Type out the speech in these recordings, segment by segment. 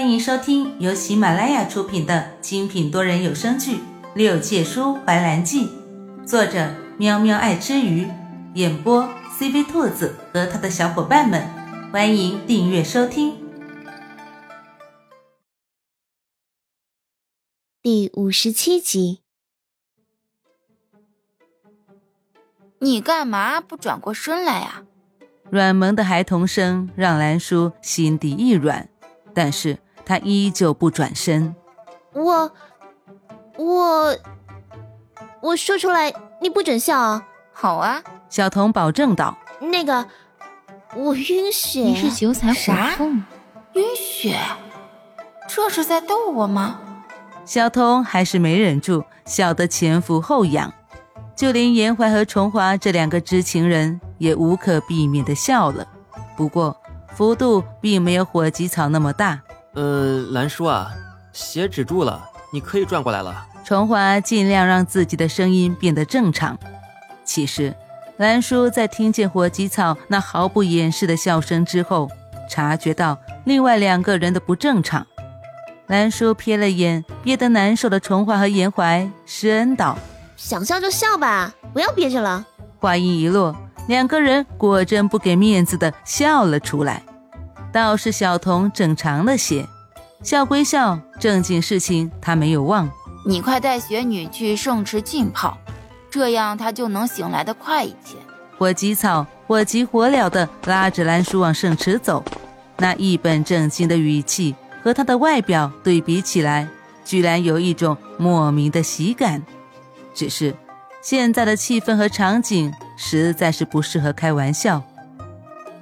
欢迎收听由喜马拉雅出品的精品多人有声剧《六界书怀兰记》，作者喵喵爱吃鱼，演播 CV 兔子和他的小伙伴们。欢迎订阅收听。第五十七集，你干嘛不转过身来呀？软萌的孩童声让兰叔心底一软，但是他依旧不转身。我，我，我说出来你不准笑啊！好啊，小童保证道。那个，我晕血。你是九彩火凤？晕血？这是在逗我吗？小童还是没忍住，笑得前俯后仰。就连严怀和崇华这两个知情人也无可避免的笑了，不过幅度并没有火棘草那么大。呃，兰叔啊，血止住了，你可以转过来了。崇华尽量让自己的声音变得正常。其实，兰叔在听见火鸡草那毫不掩饰的笑声之后，察觉到另外两个人的不正常。兰叔瞥了眼憋得难受的崇华和严怀，施恩道。想笑就笑吧，不要憋着了。话音一落，两个人果真不给面子的笑了出来。倒是小童整长了些，笑归笑，正经事情他没有忘。你快带雪女去圣池浸泡，这样她就能醒来的快一些。火急草火急火燎的拉着兰叔往圣池走，那一本正经的语气和他的外表对比起来，居然有一种莫名的喜感。只是现在的气氛和场景实在是不适合开玩笑。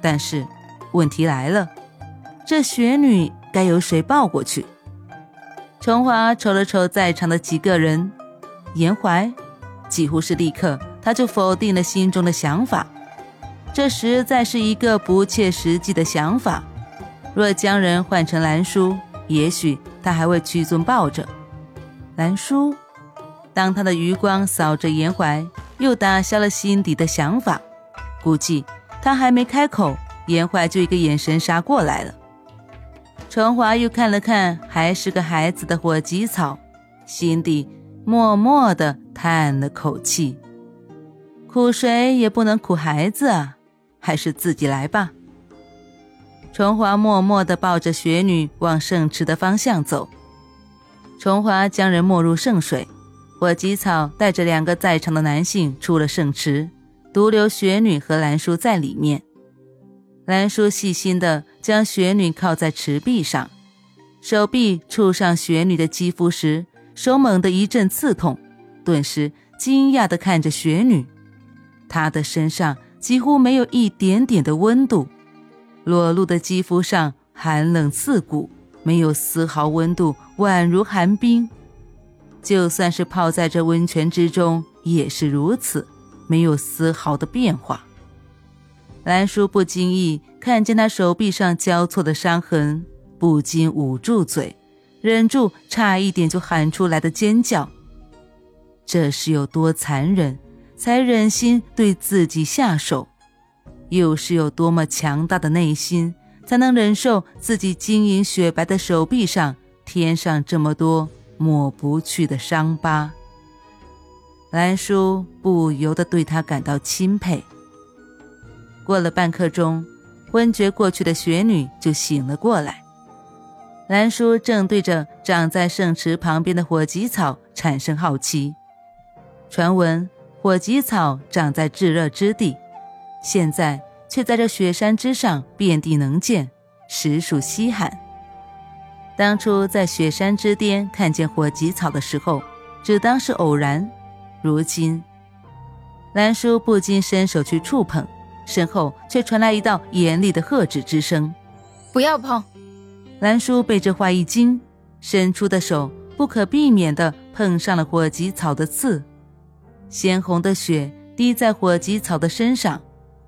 但是问题来了，这雪女该由谁抱过去？崇华瞅了瞅在场的几个人，严怀几乎是立刻他就否定了心中的想法。这实在是一个不切实际的想法。若将人换成兰叔，也许他还会屈尊抱着兰叔。当他的余光扫着严怀，又打消了心底的想法。估计他还没开口，严怀就一个眼神杀过来了。春华又看了看还是个孩子的火棘草，心底默默地叹了口气：苦谁也不能苦孩子啊，还是自己来吧。春华默默地抱着雪女往圣池的方向走。春华将人没入圣水。火棘草带着两个在场的男性出了圣池，独留雪女和兰叔在里面。兰叔细心地将雪女靠在池壁上，手臂触上雪女的肌肤时，手猛地一阵刺痛，顿时惊讶地看着雪女。她的身上几乎没有一点点的温度，裸露的肌肤上寒冷刺骨，没有丝毫温度，宛如寒冰。就算是泡在这温泉之中也是如此，没有丝毫的变化。兰叔不经意看见他手臂上交错的伤痕，不禁捂住嘴，忍住差一点就喊出来的尖叫。这是有多残忍，才忍心对自己下手？又是有多么强大的内心，才能忍受自己晶莹雪白的手臂上添上这么多？抹不去的伤疤，兰叔不由得对他感到钦佩。过了半刻钟，昏厥过去的雪女就醒了过来。兰叔正对着长在圣池旁边的火棘草产生好奇。传闻火棘草长在炙热之地，现在却在这雪山之上遍地能见，实属稀罕。当初在雪山之巅看见火棘草的时候，只当是偶然。如今，兰叔不禁伸手去触碰，身后却传来一道严厉的喝止之声：“不要碰！”兰叔被这话一惊，伸出的手不可避免地碰上了火棘草的刺，鲜红的血滴在火棘草的身上，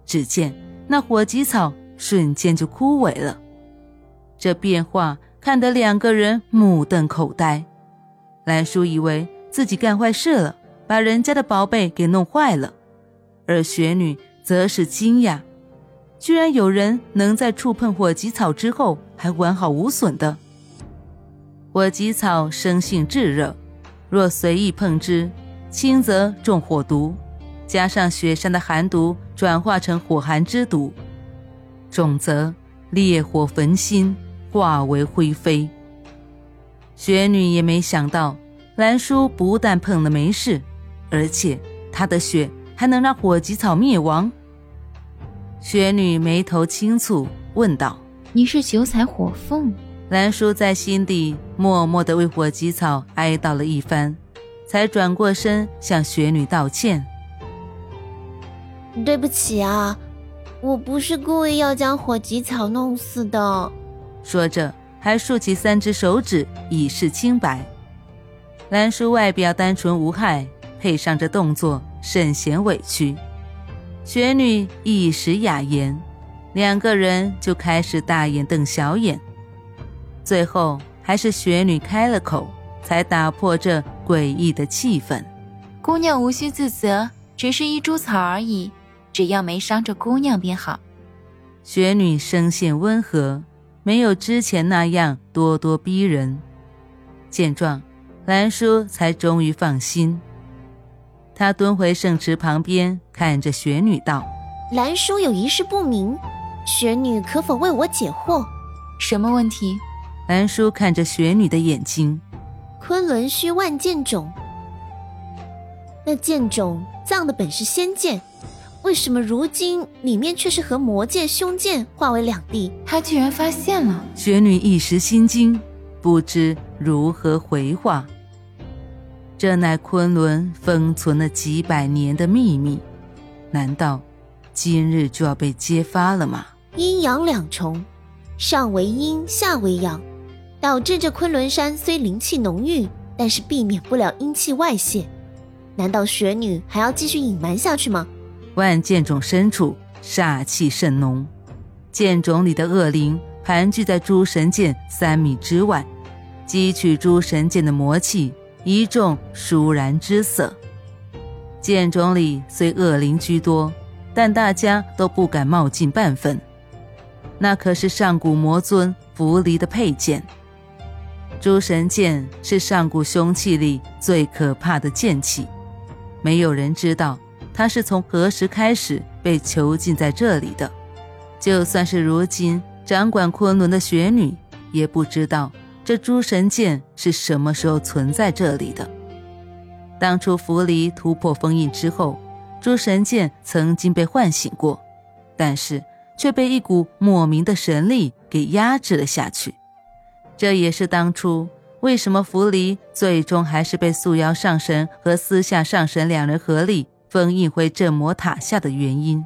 只见那火棘草瞬间就枯萎了。这变化。看得两个人目瞪口呆，兰叔以为自己干坏事了，把人家的宝贝给弄坏了，而雪女则是惊讶，居然有人能在触碰火棘草之后还完好无损的。火棘草生性炙热，若随意碰之，轻则中火毒，加上雪山的寒毒转化成火寒之毒，重则烈火焚心，化为灰飞。雪女也没想到，兰叔不但碰了没事，而且他的血还能让火棘草灭亡。雪女眉头轻蹙，问道：“你是九彩火凤？”兰叔在心底默默的为火棘草哀悼了一番，才转过身向雪女道歉：“对不起啊，我不是故意要将火棘草弄死的。”说着，还竖起三只手指以示清白。兰叔外表单纯无害，配上这动作，甚显委屈。雪女一时哑言，两个人就开始大眼瞪小眼。最后还是雪女开了口，才打破这诡异的气氛。姑娘无需自责，只是一株草而已，只要没伤着姑娘便好。雪女声线温和，没有之前那样咄咄逼人。见状，兰叔才终于放心。他蹲回圣池旁边，看着雪女道：“兰叔有一事不明，雪女可否为我解惑？什么问题？”兰叔看着雪女的眼睛：“昆仑虚万剑冢，那剑冢葬的本是仙剑，为什么如今里面却是和魔剑、凶剑化为两地？”他居然发现了！雪女一时心惊，不知如何回话。这乃昆仑封存了几百年的秘密，难道今日就要被揭发了吗？阴阳两重，上为阴，下为阳，导致这昆仑山虽灵气浓郁，但是避免不了阴气外泄。难道雪女还要继续隐瞒下去吗？万剑冢深处煞气甚浓，剑冢里的恶灵盘踞在诸神剑三米之外，汲取诸神剑的魔气。一众倏然之色，剑冢里虽恶灵居多，但大家都不敢冒进半分。那可是上古魔尊符离的佩剑，诸神剑是上古凶器里最可怕的剑器，没有人知道它是从何时开始被囚禁在这里的。就算是如今掌管昆仑的雪女，也不知道。这诸神剑是什么时候存在这里的？当初符离突破封印之后，诸神剑曾经被唤醒过，但是却被一股莫名的神力给压制了下去。这也是当初为什么符离最终还是被素瑶上神和私下上神两人合力封印回镇魔塔下的原因。